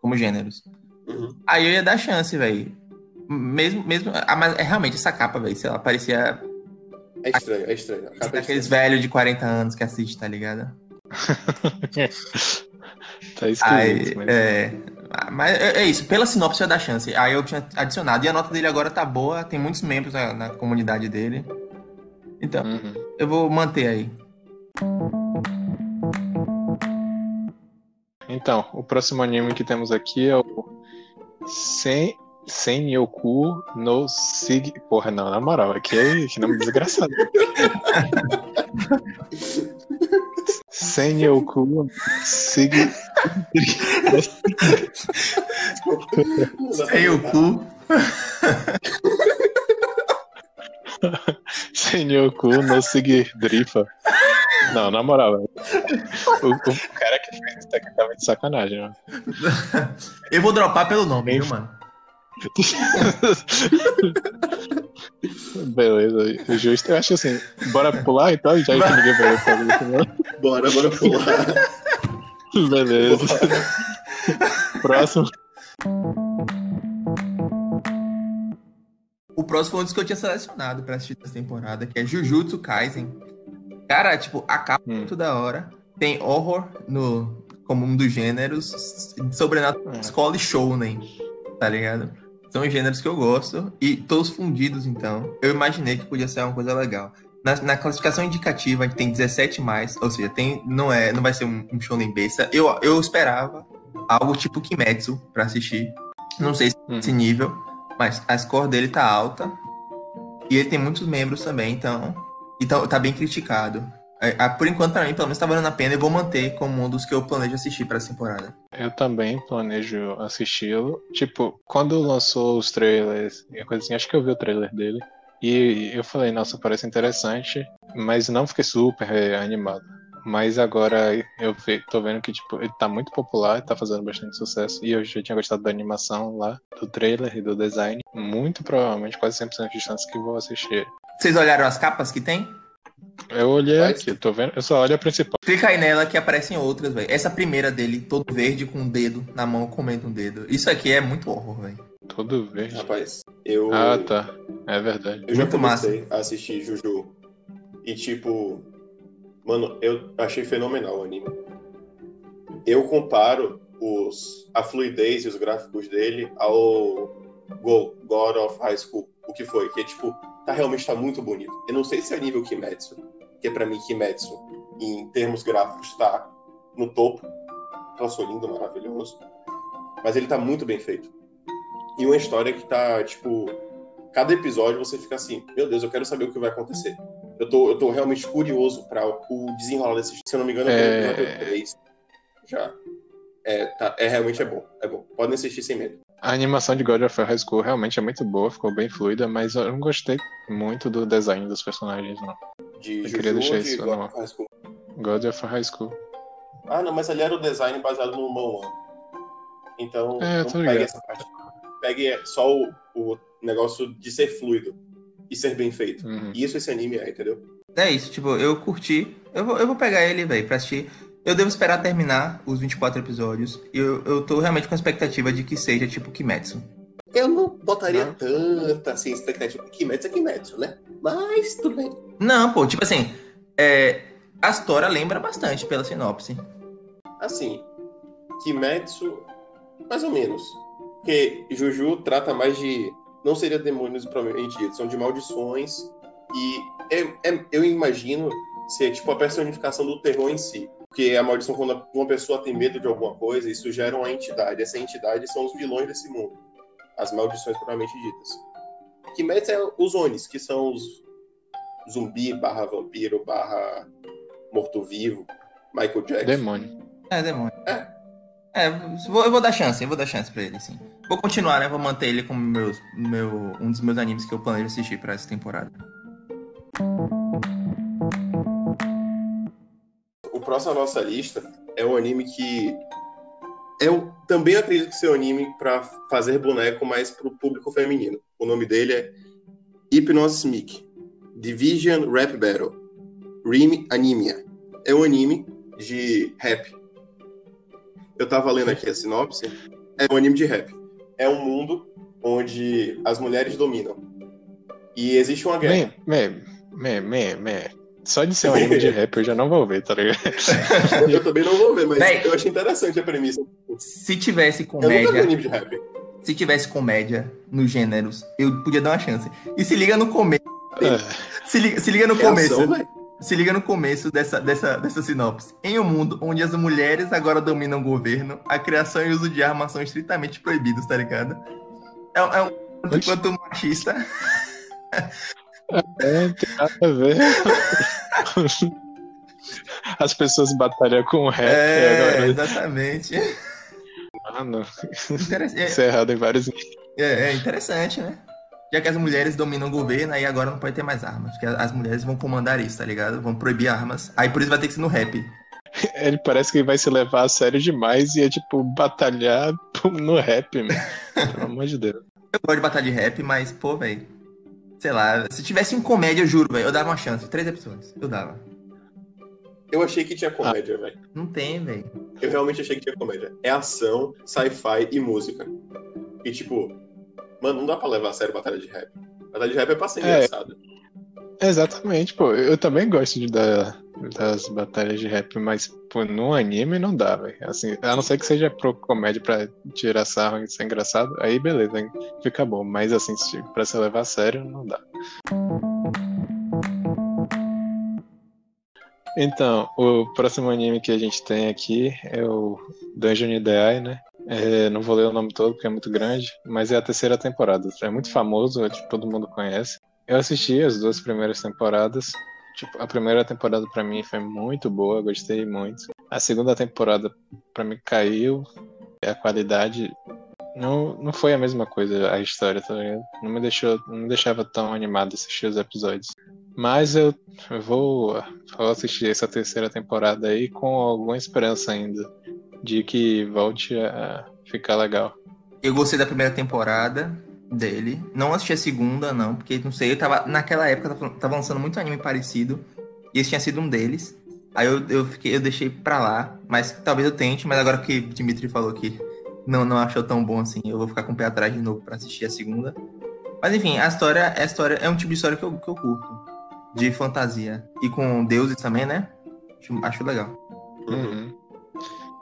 como gêneros. Uhum. Aí eu ia dar chance, velho. Mesmo, mesmo. Ah, mas é realmente essa capa, velho. Sei lá, parecia É estranho, é estranho. A capa é aqueles velhos de 40 anos que assiste, tá ligado? Tá Aí, esquisito, mas... é, mas é, é isso, pela sinopse eu dar chance. Aí eu tinha adicionado. E a nota dele agora tá boa, tem muitos membros na, na comunidade dele. Então, Uhum. eu vou manter aí. Então, o próximo anime que temos aqui é o Sen Senyoku no Sig. Porra, não, na moral, aqui é que nome desgraçado. Senyoku no Sig. Cu. Senyoku no Sig Drifa. Não, na moral, velho. O, o cara que fez isso aqui tava de sacanagem, mano. Eu vou dropar pelo nome, viu, mano? Beleza, justo. Eu acho assim, bora pular então, já que ninguém vai fazer isso, não. Bora, bora pular. Beleza. Próximo. O próximo foi um dos que eu tinha selecionado pra assistir dessa temporada, que é Jujutsu Kaisen. Cara, tipo, a capa é Hum. muito da hora. Tem horror no, como um dos gêneros, sobrenatural, É. escola e shounen, tá ligado? São os gêneros que eu gosto e todos fundidos, então. Eu imaginei que podia ser uma coisa legal. Na, na classificação indicativa, a gente tem 17 mais, ou seja, tem, não, é, não vai ser um, um shonen besta. Eu, eu esperava algo tipo Kimetsu pra assistir. Não sei se Hum. esse nível, mas a score dele tá alta. E ele tem muitos membros também, então. Então tá bem criticado. É, ah, Por enquanto, pra mim, pelo menos tá valendo a pena. Eu vou manter como um dos que eu planejo assistir pra essa temporada. Eu também planejo assisti-lo. Tipo, quando lançou os trailers e a coisa assim, acho que eu vi o trailer dele. E eu falei, nossa, parece interessante, mas não fiquei super animado. Mas agora eu ve- tô vendo que, tipo, ele tá muito popular, tá fazendo bastante sucesso. E eu já tinha gostado da animação lá, do trailer e do design. Muito provavelmente, quase 100% de chance que vou assistir. Vocês olharam as capas que tem? Eu olhei Mas- aqui, tô vendo. Eu só olho a principal. Clica aí nela que aparecem outras, velho. Essa primeira dele, todo verde com um dedo na mão, comendo um dedo. Isso aqui é muito horror, velho. Todo verde. Rapaz, eu. Ah, tá. É verdade. Eu já Muito comecei a assistir Juju. E tipo. Mano, eu achei fenomenal o anime. Eu comparo os, a fluidez e os gráficos dele ao Go, God of High School. O que foi? Que tipo, tá realmente tá muito bonito. Eu não sei se é nível Kimetsu, que pra mim Kimetsu, em termos gráficos, tá no topo. Troço lindo, maravilhoso. Mas ele tá muito bem feito. E uma história que tá, tipo, cada episódio você fica assim, meu Deus, eu quero saber o que vai acontecer. Eu tô, eu tô realmente curioso para o desenrolar desse. Se eu não me engano, É. é o episódio 3. Já. É, tá, é realmente é bom. É bom. Podem assistir sem medo. A animação de God of High School realmente é muito boa, ficou bem fluida, mas eu não gostei muito do design dos personagens, não. De Eu Juju queria deixar de isso God of High School. God of High School. Ah, não, mas ali era o design baseado no Mão Então, É, eu não tô pegue essa parte. Pegue só o, o negócio de ser fluido e ser bem feito. Uhum. E isso esse anime é, entendeu? É isso, tipo, eu curti. Eu vou, eu vou pegar ele, velho, pra assistir. Eu devo esperar terminar os 24 episódios. E eu, eu tô realmente com a expectativa de que seja tipo Kimetsu. Eu não botaria Não. tanta assim, expectativa. Kimetsu é Kimetsu, né? Mas tudo bem. Não, pô, tipo assim, é, a história lembra bastante pela sinopse. Assim, Kimetsu, mais ou menos. Porque Juju trata mais de. Não seria demônios propriamente dito, são de maldições. E é- é- eu imagino ser tipo a personificação do terror em si. Porque a maldição, quando uma pessoa tem medo de alguma coisa, isso gera uma entidade. Essa entidade são os vilões desse mundo. As maldições propriamente ditas. Kimetsu é os Onis, que são os zumbi barra vampiro barra morto-vivo, Michael Jackson. Demônio. É, demônio. É. É, vou, eu vou dar chance, eu vou dar chance pra ele, sim. Vou continuar, né? Vou manter ele como meus, meu, um dos meus animes que eu planejo assistir pra essa temporada. O próximo à nossa lista é um anime que eu também acredito que seja um anime para fazer boneco, mas para o público feminino. O nome dele é Hypnosis Mic Division Rap Battle Rim Anemia. É um anime de rap. Eu tava lendo aqui a sinopse. É um anime de rap. É um mundo onde as mulheres dominam. E existe uma guerra. Me, me, me, me, me. Só de ser um anime de rap eu já não vou ver, tá ligado? Eu, eu também não vou ver, mas Véi. eu achei interessante a premissa. Se tivesse Eu nunca vi comédia, anime de rap. se tivesse comédia nos gêneros, eu podia dar uma chance. E se liga no começo. É, Se liga, se liga no É começo. ação. Se liga no começo dessa, dessa, dessa sinopse. Em um mundo onde as mulheres agora dominam o governo, a criação e o uso de armas são estritamente proibidos, tá ligado? É, um- é um tanto quanto machista. é, tem nada a ver. As pessoas batalham com rap É, agora. exatamente. Mano, Interess- isso é errado em vários É, é interessante, né? Já que as mulheres dominam o governo, aí agora não pode ter mais armas. Porque as mulheres vão comandar isso, tá ligado? Vão proibir armas. Aí por isso vai ter que ser no rap. Ele parece que vai se levar a sério demais e é tipo batalhar no rap, mano. Pelo amor de Deus. Eu gosto de batalha de rap, mas, pô, velho. Sei lá, se tivesse em comédia, eu juro, velho, eu dava uma chance. Três episódios. Eu dava. Eu achei que tinha comédia, velho. Não tem, velho. Eu realmente achei que tinha comédia. É ação, sci-fi e música. E tipo, mano, não dá pra levar a sério batalha de rap. Batalha de rap é pra ser É. engraçado. Exatamente, pô. Eu também gosto de da, das batalhas de rap, mas pô, no anime não dá, velho. Assim, a não ser que seja pro comédia pra tirar sarro e ser engraçado, aí beleza, hein? fica bom. Mas assim, pra se levar a sério, não dá. Então, o próximo anime que a gente tem aqui é o Dungeon Ideai, né? É, não vou ler o nome todo porque é muito grande, mas é a terceira temporada. É muito famoso, tipo, todo mundo conhece. Eu assisti as duas primeiras temporadas. Tipo, a primeira temporada pra mim foi muito boa, gostei muito. A segunda temporada pra mim caiu. A qualidade não, não foi a mesma coisa, a história, tá ligado? Não me deixou, não me deixava tão animado assistir os episódios. Mas eu vou, vou assistir essa terceira temporada aí com alguma esperança ainda de que volte a ficar legal. Eu gostei da primeira temporada dele. Não assisti a segunda, não, porque não sei, eu tava. Naquela época tava lançando muito anime parecido. E esse tinha sido um deles. Aí eu, eu fiquei, eu deixei pra lá, mas talvez eu tente, mas agora que o Dimitri falou que não, não achou tão bom assim, eu vou ficar com o pé atrás de novo pra assistir a segunda. Mas enfim, a história, a história é um tipo de história que eu, que eu curto. De fantasia. E com deuses também, né? Acho, acho legal. Uhum.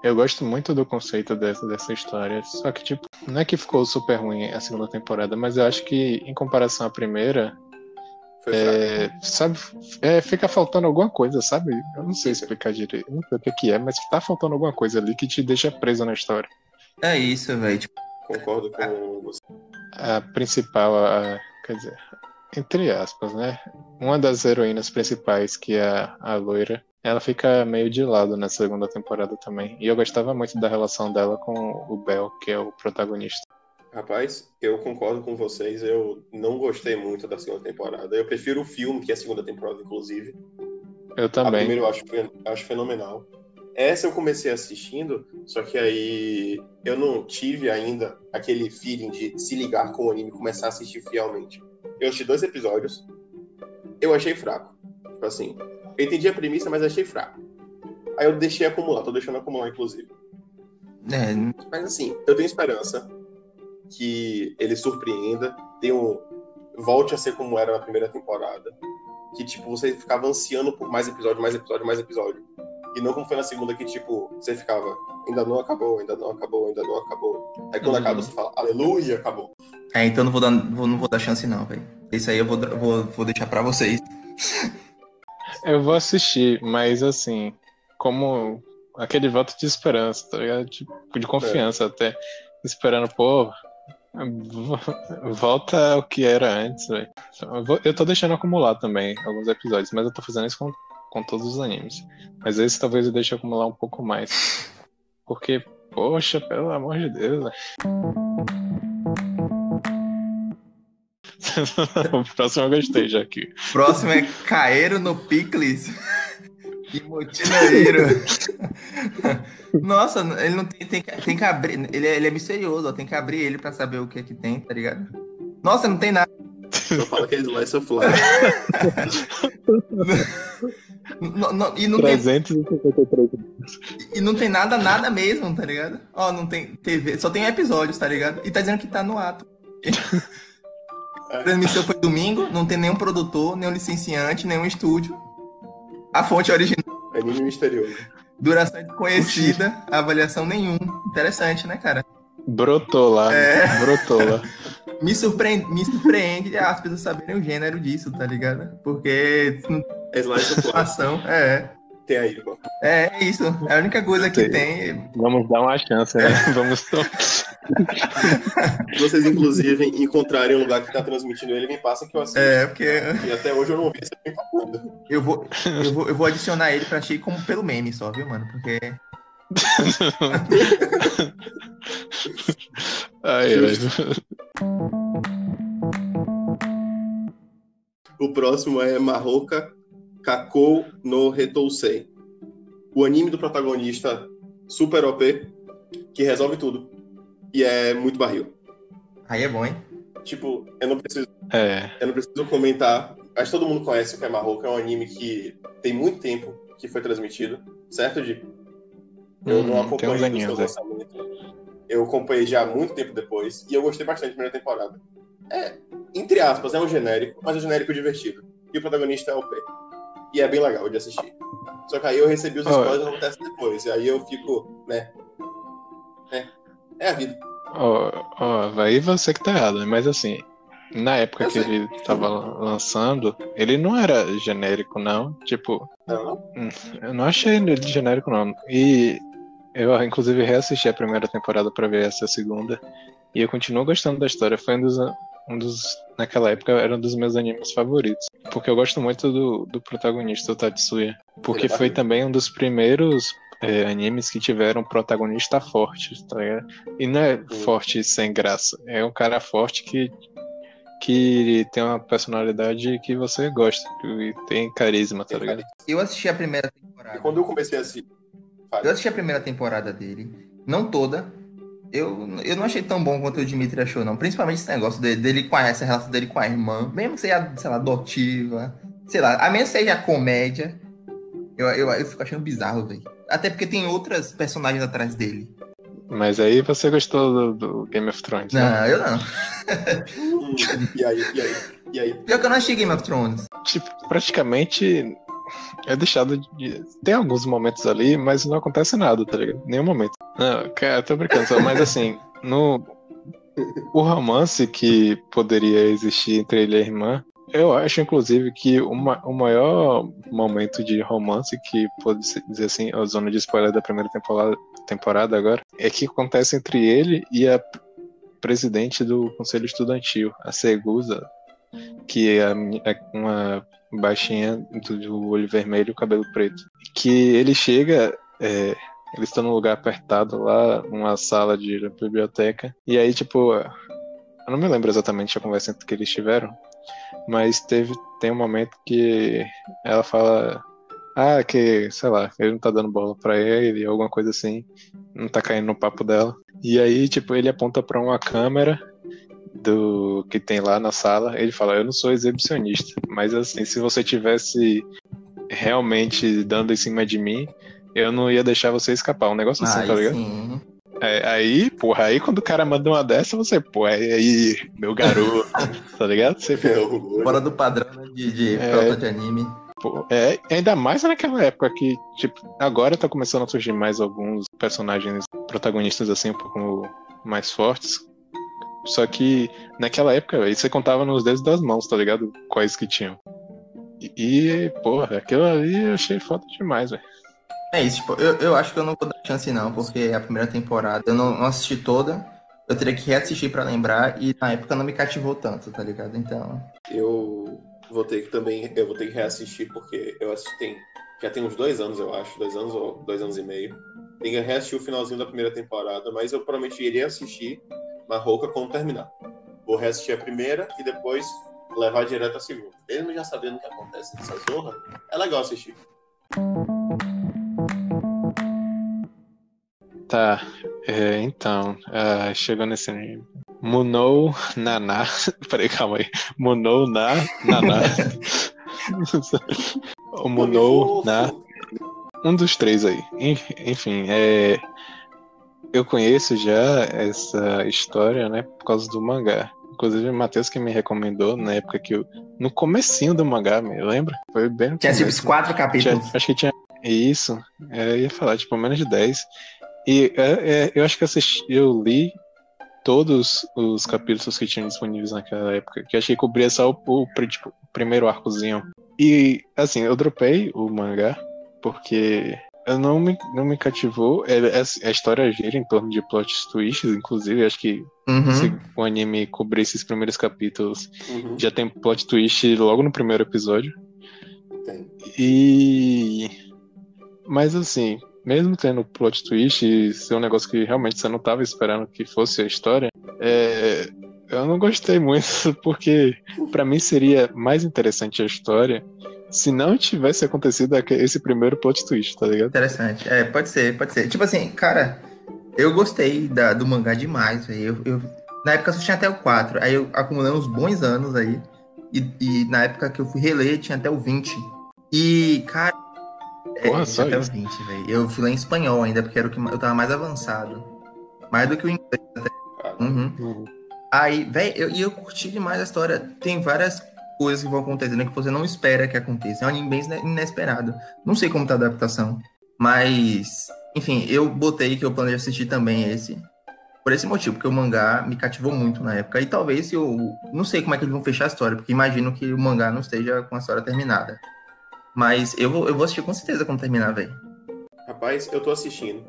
Eu gosto muito do conceito dessa, dessa história. Só que, tipo, não é que ficou super ruim a segunda temporada, mas eu acho que, em comparação à primeira, é, sabe, é, fica faltando alguma coisa, sabe? Eu não sei explicar direito, não sei o que, que é, mas tá faltando alguma coisa ali que te deixa preso na história. É isso, velho. Tipo... Concordo com você. A principal, a, quer dizer, entre aspas, né? Uma das heroínas principais, que é a, a loira, ela fica meio de lado na segunda temporada também. E eu gostava muito da relação dela com o Bel, que é o protagonista. Rapaz, eu concordo com vocês. Eu não gostei muito da segunda temporada. Eu prefiro o filme que é a segunda temporada, inclusive. Eu também. A primeira eu acho, acho fenomenal. Essa eu comecei assistindo, só que aí eu não tive ainda aquele feeling de se ligar com o anime e começar a assistir fielmente. Eu assisti dois episódios, eu achei fraco. Tipo assim, eu entendi a premissa, mas achei fraco. Aí eu deixei acumular, tô deixando acumular, inclusive. É. Mas assim, eu tenho esperança que ele surpreenda, tenha um... volte a ser como era na primeira temporada. Que, tipo, você ficava ansiando por mais episódio, mais episódio, mais episódio. E não como foi na segunda que, tipo, você ficava, ainda não acabou, ainda não acabou, ainda não acabou. Aí quando uhum. acaba, você fala, aleluia, acabou. É, então não vou dar, não vou dar chance não, velho. Isso aí eu vou, vou, vou deixar pra vocês. Eu vou assistir, mas assim, como aquele voto de esperança, tá ligado? De, de confiança é. até. Esperando, pô, volta ao que era antes, velho. Eu tô deixando acumular também alguns episódios, mas eu tô fazendo isso com, com todos os animes. Mas esse talvez eu deixe acumular um pouco mais. Porque, poxa, pelo amor de Deus, velho. o próximo eu gostei já aqui. Próximo é Caeiro no Picles. Que motineiro. Nossa, ele não tem, tem, tem que abrir. Ele é, ele é misterioso, ó, tem que abrir ele pra saber o que é que tem, tá ligado? Nossa, não tem nada. Eu falo que é Slice of Life. não, não, e não 353. Tem, e não tem nada, nada mesmo, tá ligado? Ó, não tem TV, só tem episódios, tá ligado? E tá dizendo que tá no ato. A transmissão foi domingo, não tem nenhum produtor, nenhum licenciante, nenhum estúdio. A fonte original. Anime misterioso. Duração desconhecida, avaliação nenhuma. Interessante, né, cara? Brotou lá. É. Brotou lá. me, surpreende, me surpreende as pessoas saberem o gênero disso, tá ligado? Porque. É slice é tem aí, pô. É, é isso. É a única coisa que tem. Vamos dar uma chance, né? É. Vamos. Se vocês, inclusive, encontrarem um lugar que tá transmitindo ele, me passa que eu assisto. É, porque. E até hoje eu não vi falando. Eu vou, eu vou, eu vou adicionar ele pra ti como pelo meme só, viu, mano? Porque. Ai, o próximo é Marroca Kakou no Retousei. O anime do protagonista super OP, que resolve tudo. E é muito barril. Aí é bom, hein? Tipo, eu não preciso. É. Eu não preciso comentar. Acho que todo mundo conhece o que é Marroco. É um anime que tem muito tempo que foi transmitido, certo, Di? Eu hum, não acompanhei o seu lançamento. Eu acompanhei já muito tempo depois. E eu gostei bastante da primeira temporada. É, entre aspas, é um genérico, mas é um genérico divertido. E o protagonista é o P. E é bem legal de assistir. Só que aí eu recebi os spoilers oh. acontece depois. E aí eu fico, né? É, é a vida. Ó, oh, oh, aí você que tá errado, né? Mas assim, na época eu que sei. ele tava lançando, ele não era genérico, não. Tipo. Não? Eu não achei ele genérico, não. E eu, inclusive, reassisti a primeira temporada para ver essa segunda. E eu continuo gostando da história. Foi um dos, um dos. Naquela época era um dos meus animes favoritos. Porque eu gosto muito do, do protagonista, o Tatsuya. Porque é foi também um dos primeiros é, animes que tiveram protagonista forte, tá ligado? E não é forte sem graça. É um cara forte que que tem uma personalidade que você gosta, que tem carisma, tá ligado? Eu assisti a primeira temporada. E quando eu comecei a assistir. Eu assisti a primeira temporada dele. Não toda. Eu, eu não achei tão bom quanto o Dimitri achou, não. Principalmente esse negócio dele, dele com a, essa relação dele com a irmã. Mesmo que seja, sei lá, adotiva. Sei lá, a menos seja comédia. Eu, eu, eu fico achando bizarro, velho. Até porque tem outras personagens atrás dele. Mas aí você gostou do, do Game of Thrones, Não, né? eu não. E aí, e aí, e aí? Pior que eu não achei Game of Thrones. Tipo, praticamente é deixado de. Tem alguns momentos ali, mas não acontece nada, tá ligado? Nenhum momento. Não, cara, tô brincando, só, mas assim, no. O romance que poderia existir entre ele e a irmã, eu acho, inclusive, que o, o maior momento de romance que pode dizer assim, a zona de spoiler da primeira temporada, temporada agora, é que acontece entre ele e a presidente do conselho estudantil, a Segusa, que é é uma baixinha do, do olho vermelho cabelo preto. Que ele chega, é, eles estão num lugar apertado lá, numa sala de biblioteca, e aí, tipo, eu não me lembro exatamente a conversa que eles tiveram, mas teve tem um momento que ela fala ah que sei lá ele não tá dando bola pra ele alguma coisa assim não tá caindo no papo dela. E aí tipo ele aponta pra uma câmera do que tem lá na sala ele fala eu não sou exibicionista mas assim se você tivesse realmente dando em cima de mim eu não ia deixar você escapar um negócio assim tá ligado sim. é, aí, porra, aí quando o cara manda uma dessa, você, pô, aí, aí meu garoto, tá ligado? Você fica, É. Fora do padrão né, de, de É. prota de anime. pô, é, ainda mais naquela época que, tipo, agora tá começando a surgir mais alguns personagens protagonistas, assim, um pouco mais fortes. Só que naquela época, aí você contava nos dedos das mãos, tá ligado? Quais que tinham. E, e, porra, aquilo ali eu achei foda demais, velho. É isso, tipo, eu, eu acho que eu não vou dar chance não, porque a primeira temporada eu não, não assisti toda. Eu teria que reassistir pra lembrar e na época não me cativou tanto, tá ligado? Então. Eu vou ter que também, eu vou ter que reassistir porque eu assisti, tem, já tem uns dois anos, eu acho, dois anos ou dois anos e meio. Tem que reassistir o finalzinho da primeira temporada, mas eu provavelmente iria assistir Marroca quando terminar. Vou reassistir a primeira e depois levar direto a segunda. Mesmo já sabendo o que acontece nessa zorra, é legal assistir. Tá, é, então, ah, chegou nesse nível. Munou Naná. Peraí, calma aí. Munou na Naná. o Munou na. Um dos três aí. En- Enfim, é. Eu conheço já essa história, né, por causa do mangá. Inclusive, o Matheus que me recomendou na época que eu. No comecinho do mangá, me lembra? Foi bem Tinha tipo quatro Tinha- capítulos. acho que tinha isso. é, Eu ia falar, tipo, menos de 10. E é, é, eu acho que assisti, eu li todos os capítulos que tinham disponíveis naquela época. Que achei que cobria só o, o tipo, o primeiro arcozinho. E, assim, eu dropei o mangá porque eu não me, não me cativou. É, é- a história gira em torno de plot twists, inclusive. eu Acho que Uhum. se o anime cobrir esses primeiros capítulos, Uhum, já tem plot twist logo no primeiro episódio. tem. E. Mas assim, mesmo tendo plot twist e ser um negócio que realmente você não tava esperando que fosse a história, é, eu não gostei muito, porque pra mim seria mais interessante a história se não tivesse acontecido esse primeiro plot twist, tá ligado? Interessante. É, pode ser, pode ser. Tipo assim, cara, eu gostei da- do mangá demais, velho. Eu, eu- na época só tinha até o 4. Aí eu acumulei uns bons anos aí. E, e na época que eu fui reler, tinha até o 20. E, cara. Porra, tinha só até isso. o 20, velho. Eu fui lá em espanhol ainda, porque era o que eu tava mais avançado. Mais do que o inglês. Cara, Uhum. Aí, velho, eu, e eu curti demais a história. Tem várias coisas que vão acontecendo que você não espera que aconteça. É um anime bem ine- inesperado. Não sei como tá a adaptação. Mas, enfim, eu botei que eu planejo assistir também esse. Por esse motivo, porque o mangá me cativou muito na época. E talvez eu. Não sei como é que eles vão fechar a história, porque imagino que o mangá não esteja com a história terminada. Mas eu vou, eu vou assistir com certeza quando terminar, velho. Rapaz, eu tô assistindo.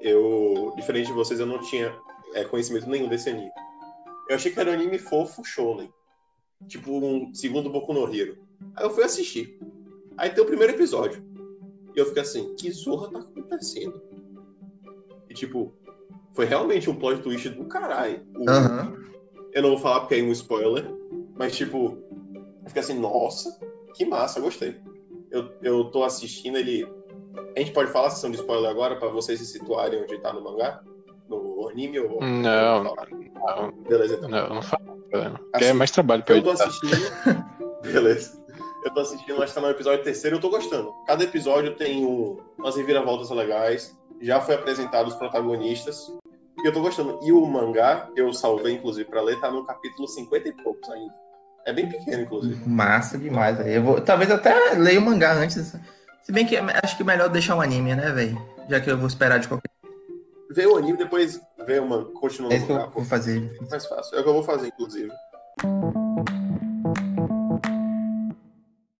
Eu, diferente de vocês, eu não tinha é, conhecimento nenhum desse anime. Eu achei que era um anime fofo shonen. Tipo um segundo Boku no Hero. Aí eu fui assistir. Aí tem o primeiro episódio. E eu fiquei assim, que zorra tá acontecendo? E tipo, foi realmente um plot twist do caralho. O- Aham. Eu não vou falar porque é um spoiler. Mas, tipo, eu fiquei assim, nossa, que massa, gostei. Eu, eu tô assistindo ele. A gente pode falar sessão de spoiler agora pra vocês se situarem onde tá no mangá? No anime ou. Não, não, Beleza, então. não, não fala. Porque Assim, é mais trabalho pra Eu tô editar. assistindo. Beleza. Eu tô assistindo, acho que tá no episódio terceiro e eu tô gostando. Cada episódio tem um, umas reviravoltas legais. Já foi apresentado os protagonistas. E eu tô gostando. E o mangá, eu salvei, inclusive, pra ler, tá no capítulo 50 e poucos ainda. É bem pequeno, inclusive. Massa demais, velho. Eu vou- Talvez eu até leia o mangá antes. Se bem que acho que é melhor deixar o anime, né, velho? Já que eu vou esperar de qualquer Vê o anime, depois vê o mangá, continua É isso que eu mangá. pô. vou fazer. Mais fácil. É o que eu vou fazer, inclusive.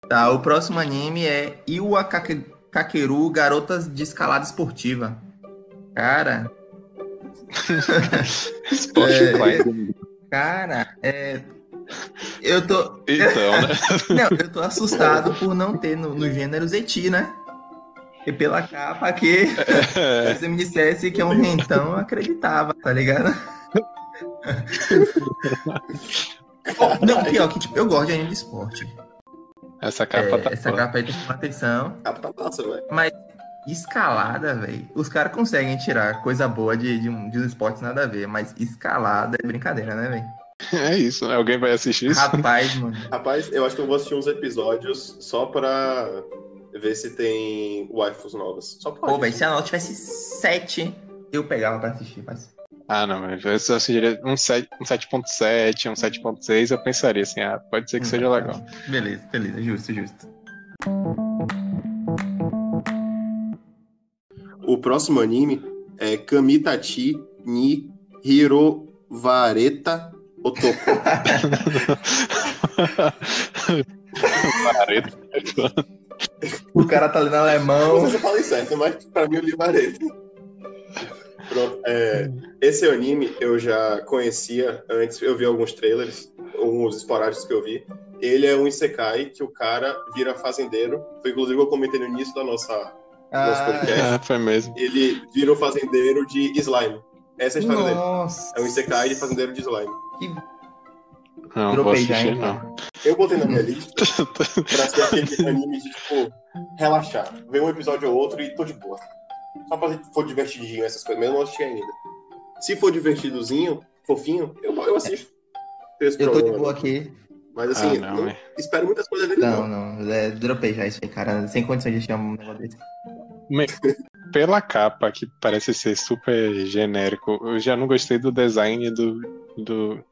Tá, o próximo anime é Iwa Kake- Kakeru Garotas de Escalada Esportiva. Cara, Esporte É. Cara, é. Eu tô. Então, né? Não, eu tô assustado por não ter no, no gênero Zeti, né? E pela capa que É, se você me dissesse que é um rentão, eu acreditava, tá ligado? Não, pior que tipo, eu gosto de anime de esporte. essa capa É, tá essa capa aí tá chamando atenção. Ah, tá massa, velho. Mas escalada, velho, os caras conseguem tirar coisa boa de, de, um, de um esporte nada a ver, mas escalada é brincadeira, né, velho? É isso, né? Alguém vai assistir isso? Rapaz, mano. Rapaz, eu acho que eu vou assistir uns episódios só pra ver se tem waifus novas. Só pra Pô, velho, se a nota tivesse 7, eu pegava pra assistir, mas. Ah, não, mas eu assistiria um 7 um 7.7, um 7.6, eu pensaria assim, ah, pode ser que seja legal. Beleza, beleza, justo, justo. O próximo anime é Kamitachi ni Hirovareta Otoko. Vareta. O cara tá lendo Não alemão. sei se eu falei certo, mas pra mim eu li Vareta. Pronto, é, esse anime eu já conhecia antes, eu vi alguns trailers, alguns esporádicos que eu vi. Ele é um Isekai que o cara vira fazendeiro. Foi inclusive eu comentei no início da nossa. Nosso Ah, podcast. É, foi mesmo. Ele vira um fazendeiro de slime. Essa é a história dele. nossa. É um Isekai de fazendeiro de slime. Não, vou Dropei já, assistir, hein? não. Eu botei na minha lista pra ser aquele anime de, tipo, relaxar. Ver um episódio ou outro e tô de boa. Só pra se for divertidinho essas coisas, mas eu não assisti ainda. Se for divertidozinho, fofinho, eu, eu assisto. Eu tô de boa não. aqui. Mas assim, Ah, não, não é. espero muitas coisas dele, Não, não. não, é, dropei já isso aí, cara. Sem condições de chamar um negócio desse. Me- Pela capa, que parece ser super genérico, eu já não gostei do design do. do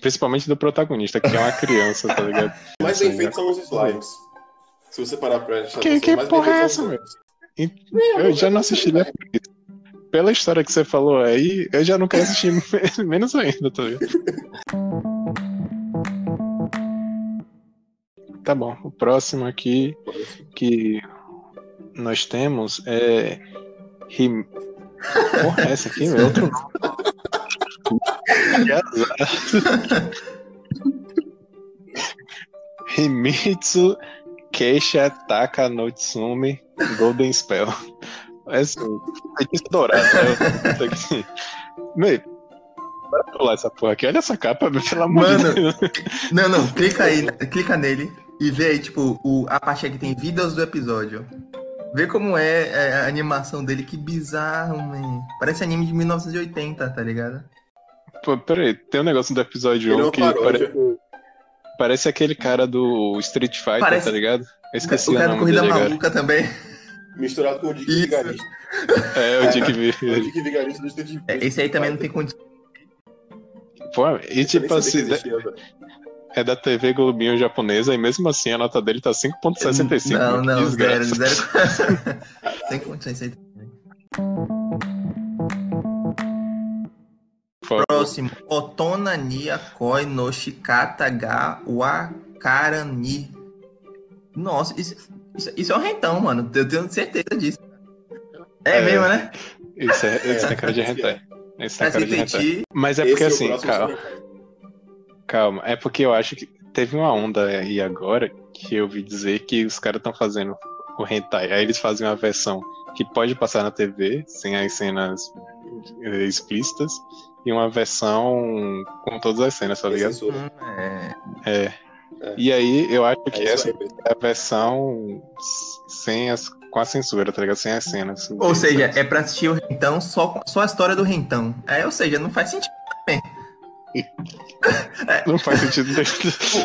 principalmente do protagonista, que é uma criança, tá ligado? Mais bem feitos são os slimes. Se você parar pra prestar Que- que porra é essa, slimes. Eu já não assisti né, isso. Pela história que você falou aí, eu já não quero assistir menos ainda, tá ligado? Tá bom, o próximo aqui que nós temos é. Rim... Porra, é essa aqui, é outro nome. Himitsu Keisha Taka no Tsumi Golden Spell. É assim, feitiço dourado. né? Meu, bora pular essa porra aqui. Olha essa capa, pelo amor Mano. de Deus. Não, não, clica aí, clica nele e vê aí, tipo, o, a parte que tem vídeos do episódio. Vê como é, é, a animação dele, que bizarro, man. Parece anime de 1980, tá ligado? Pô, peraí, tem um negócio do episódio Ele é 1 uma que paródia. pare- parece aquele cara do Street Fighter, Parece- tá ligado? Eu esqueci o o, cara do Corrida dele. Maluca também. Misturado com o Dick Isso. Vigarista. É, o Dick O V. Dick Vigarista do Street É, esse aí também não tem condição. Pô, e tipo assim, é da TV Globinho japonesa e mesmo assim a nota dele tá 5.65. Não, não, zero, desgraça. zero. Sem condições aí. Por favor. Próximo, Otona ni Akoi no Shikata ga Wakarani. Nossa, isso, isso, isso é um rentão, mano. Eu tenho certeza disso. É, É. mesmo, né? Isso, é, isso tem cara de É, hentai. Isso tem cara de hentai. Assistente. Mas é porque assim, calma, calma. É porque eu acho que teve uma onda aí agora que eu ouvi dizer que os caras estão fazendo o hentai. Aí eles fazem uma versão que pode passar na TV, sem as cenas eh, explícitas, e uma versão com todas as cenas, tá ligado? É. É. É. E aí, eu acho que É essa é a versão sem as, com a censura, tá ligado? Sem as cenas. Ou seja, é pra assistir o Rentão só, só a história do Rentão. É, ou seja, não faz sentido. Não faz sentido.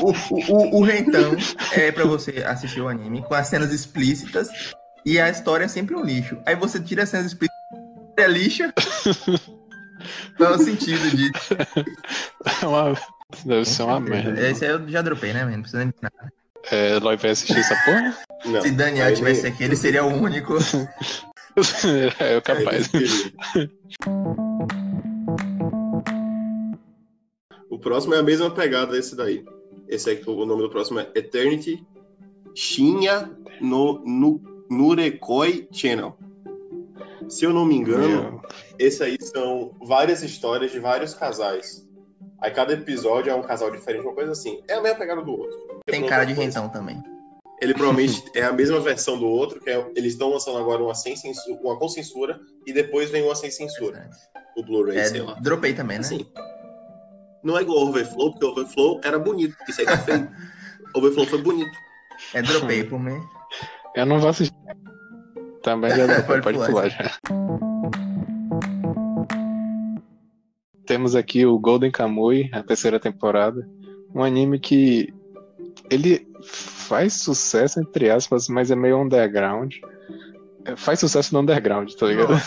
O, o, o, o Rentão é pra você assistir o anime com as cenas explícitas e a história é sempre um lixo. Aí você tira as cenas explícitas é lixo. Qual é o sentido disso? É uma- Deve ser uma merda. Esse aí eu já dropei, né, mano? Não precisa nem de nada. É, Eloy vai assistir essa porra? Não. Se Daniel Aí tivesse nem- aqui, ele seria o único. é, eu aí capaz. queria. O próximo é a mesma pegada desse daí. Esse aqui, o nome do próximo é Eternity Shinya no, no Nurekoi Channel. Se eu não me engano, Meu, esse aí são várias histórias de vários casais. Aí cada episódio é um casal diferente, uma coisa assim. É a mesma pegada do outro. Tem cara de Rentão também. Ele provavelmente é a mesma versão do outro, que é- eles estão lançando agora uma, sem censura, uma com censura e depois vem uma sem censura. O Blu-ray, É, sei lá. dropei também, né? Assim, não é igual o Overflow, porque o Overflow era bonito. Isso aí tá feio. O Overflow foi bonito. É, dropei por mim. eu não vou assistir. Também já dá, Pode pode, pular, já. Temos aqui o Golden Kamuy, a terceira temporada. Um anime que ele faz sucesso, entre aspas, mas é meio underground. É, Faz sucesso no underground, tá ligado?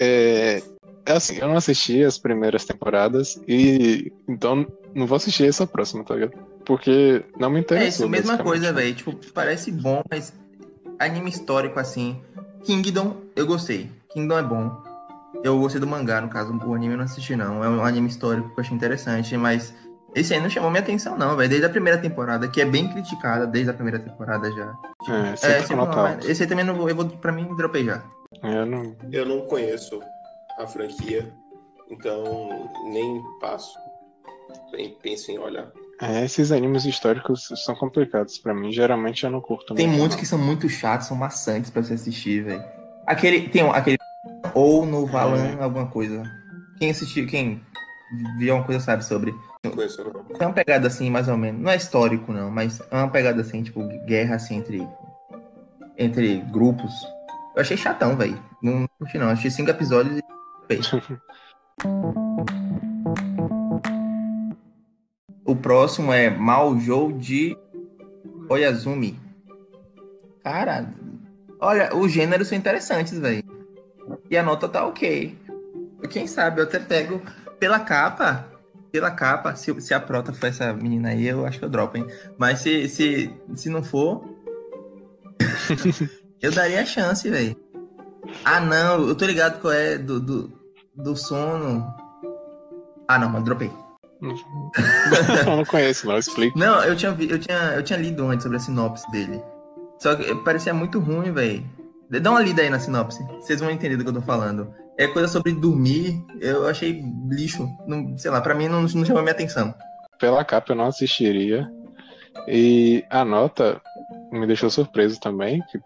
É, é assim, eu não assisti as primeiras temporadas e então não vou assistir essa próxima, tá ligado? Porque não me É interessou. isso, mesma coisa, velho. Tipo, parece bom, mas anime histórico assim. Kingdom, eu gostei. Kingdom é bom. Eu gostei do mangá, no caso, o anime eu não assisti, não. É um anime histórico que eu achei interessante, mas esse aí não chamou minha atenção, não, velho. Desde a primeira temporada, que é bem criticada, desde a primeira temporada já. É, É, sempre sempre nota não, alta. mas esse aí também não vou, eu vou, pra mim, dropei já. Eu não, Eu não conheço a franquia, então nem passo. Nem penso em olhar. É, esses animes históricos são complicados pra mim. Geralmente eu não curto Tem muito, muitos não. que são muito chatos, são maçantes pra você assistir, velho. Aquele, tem um, aquele ou no Valan alguma coisa. Quem assistiu, quem viu alguma coisa sabe sobre. Não conheço, não. Tem uma pegada assim, mais ou menos. Não é histórico, não, mas é uma pegada assim, tipo, guerra assim entre, entre grupos. Eu achei chatão, velho. Não curti, não. Achei cinco episódios e. dropei. o próximo é Maujou de Oyazumi. Cara, olha, os gêneros são interessantes, velho. E a nota tá ok. Quem sabe eu até pego pela capa. Pela capa, se, se a prota for essa menina aí, eu acho que eu dropo, hein? Mas se, se, se não for. eu daria a chance, velho. Ah, não, eu tô ligado qual é do, do, do sono. Ah, não, mas dropei. eu não conheço, não. Explica. Não, eu tinha, eu tinha, eu tinha lido antes sobre a sinopse dele. Só que parecia muito ruim, velho. Dá uma lida aí na sinopse. Vocês vão entender do que eu tô falando. É coisa sobre dormir. Eu achei lixo. Não, sei lá, pra mim não, não chamou minha atenção. Pela capa eu não assistiria. E a nota me deixou surpreso também, que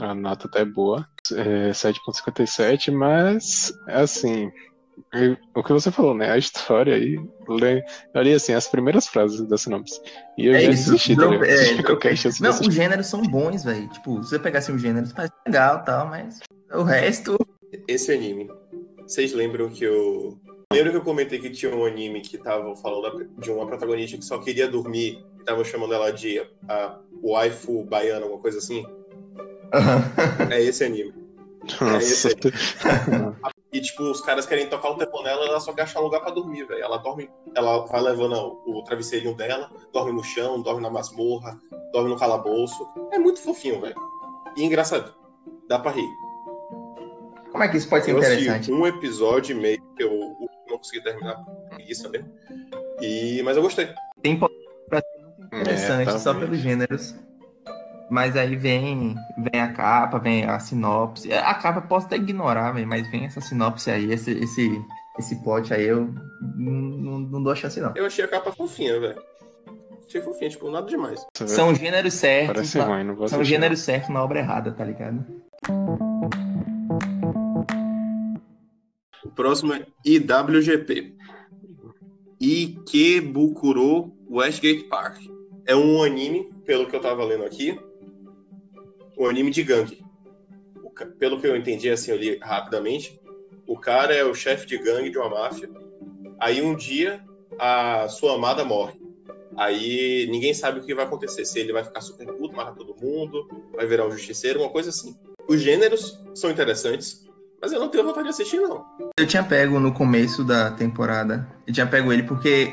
a nota até é boa. É 7.57, mas assim. O que você falou, né? A história aí. Eu li assim, as primeiras frases da sinopse. E eu É já isso, desisti, tá é, Qualquer chance de Não, os gêneros são bons, velho. Tipo, se você pegasse os gêneros, parece legal e tal, mas o resto. Esse anime, vocês lembram que eu. Lembra que eu comentei que tinha um anime que tava falando de uma protagonista que só queria dormir e tava chamando ela de a waifu baiana, alguma coisa assim? É esse anime. É esse Nossa. E, tipo, os caras querem tocar o tempo nela, ela só quer achar um lugar pra dormir, velho. Ela dorme, ela vai levando o travesseirinho dela, dorme no chão, dorme na masmorra, dorme no calabouço. É muito fofinho, velho. E engraçado. Dá pra rir. Como é que isso pode ser eu interessante? um episódio e meio que eu não consegui terminar preguiça mesmo. E, mas eu gostei. Tem pra ser muito interessante, É, só pelos gêneros. Mas aí vem, vem a capa, vem a sinopse. A capa eu posso até ignorar, velho, mas vem essa sinopse aí, esse, esse, esse plot aí, eu não, não, não dou chance, não. Eu achei a capa fofinha, velho. Achei fofinha, tipo, nada demais. São gêneros certos. Ruim, vou São gêneros certos na obra errada, tá ligado? O próximo é IWGP. Ikebukuro Westgate Park. É um anime, pelo que eu tava lendo aqui, um anime de gangue. Pelo que eu entendi, assim, eu li rapidamente, o cara é o chefe de gangue de uma máfia. Aí um dia a sua amada morre. Aí ninguém sabe o que vai acontecer. Se ele vai ficar super puto, matar todo mundo, vai virar um justiceiro, uma coisa assim. Os gêneros são interessantes, mas eu não tenho vontade de assistir, não. Eu tinha pego no começo da temporada. Eu tinha pego ele porque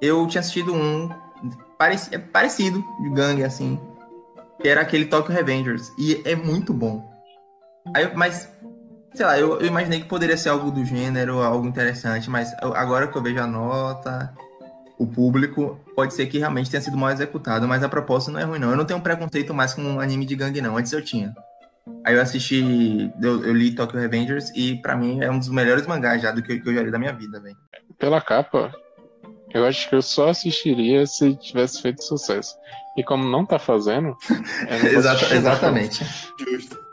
eu tinha assistido um parecido, é parecido de gangue, assim. Que era aquele Tokyo Revengers. E é muito bom. Aí, mas, sei lá, eu, eu, imaginei que poderia ser algo do gênero, algo interessante, mas agora que eu vejo a nota, o público, pode ser que realmente tenha sido mal executado, mas a proposta não é ruim, não. Eu não tenho preconceito mais com um anime de gangue, não. Antes eu tinha. Aí eu assisti, eu, eu li Tokyo Revengers e para mim é um dos melhores mangás já do que, que eu já li da minha vida, velho. Pela capa, eu acho que eu só assistiria se tivesse feito sucesso. E como não tá fazendo. Exata, exatamente. Justo.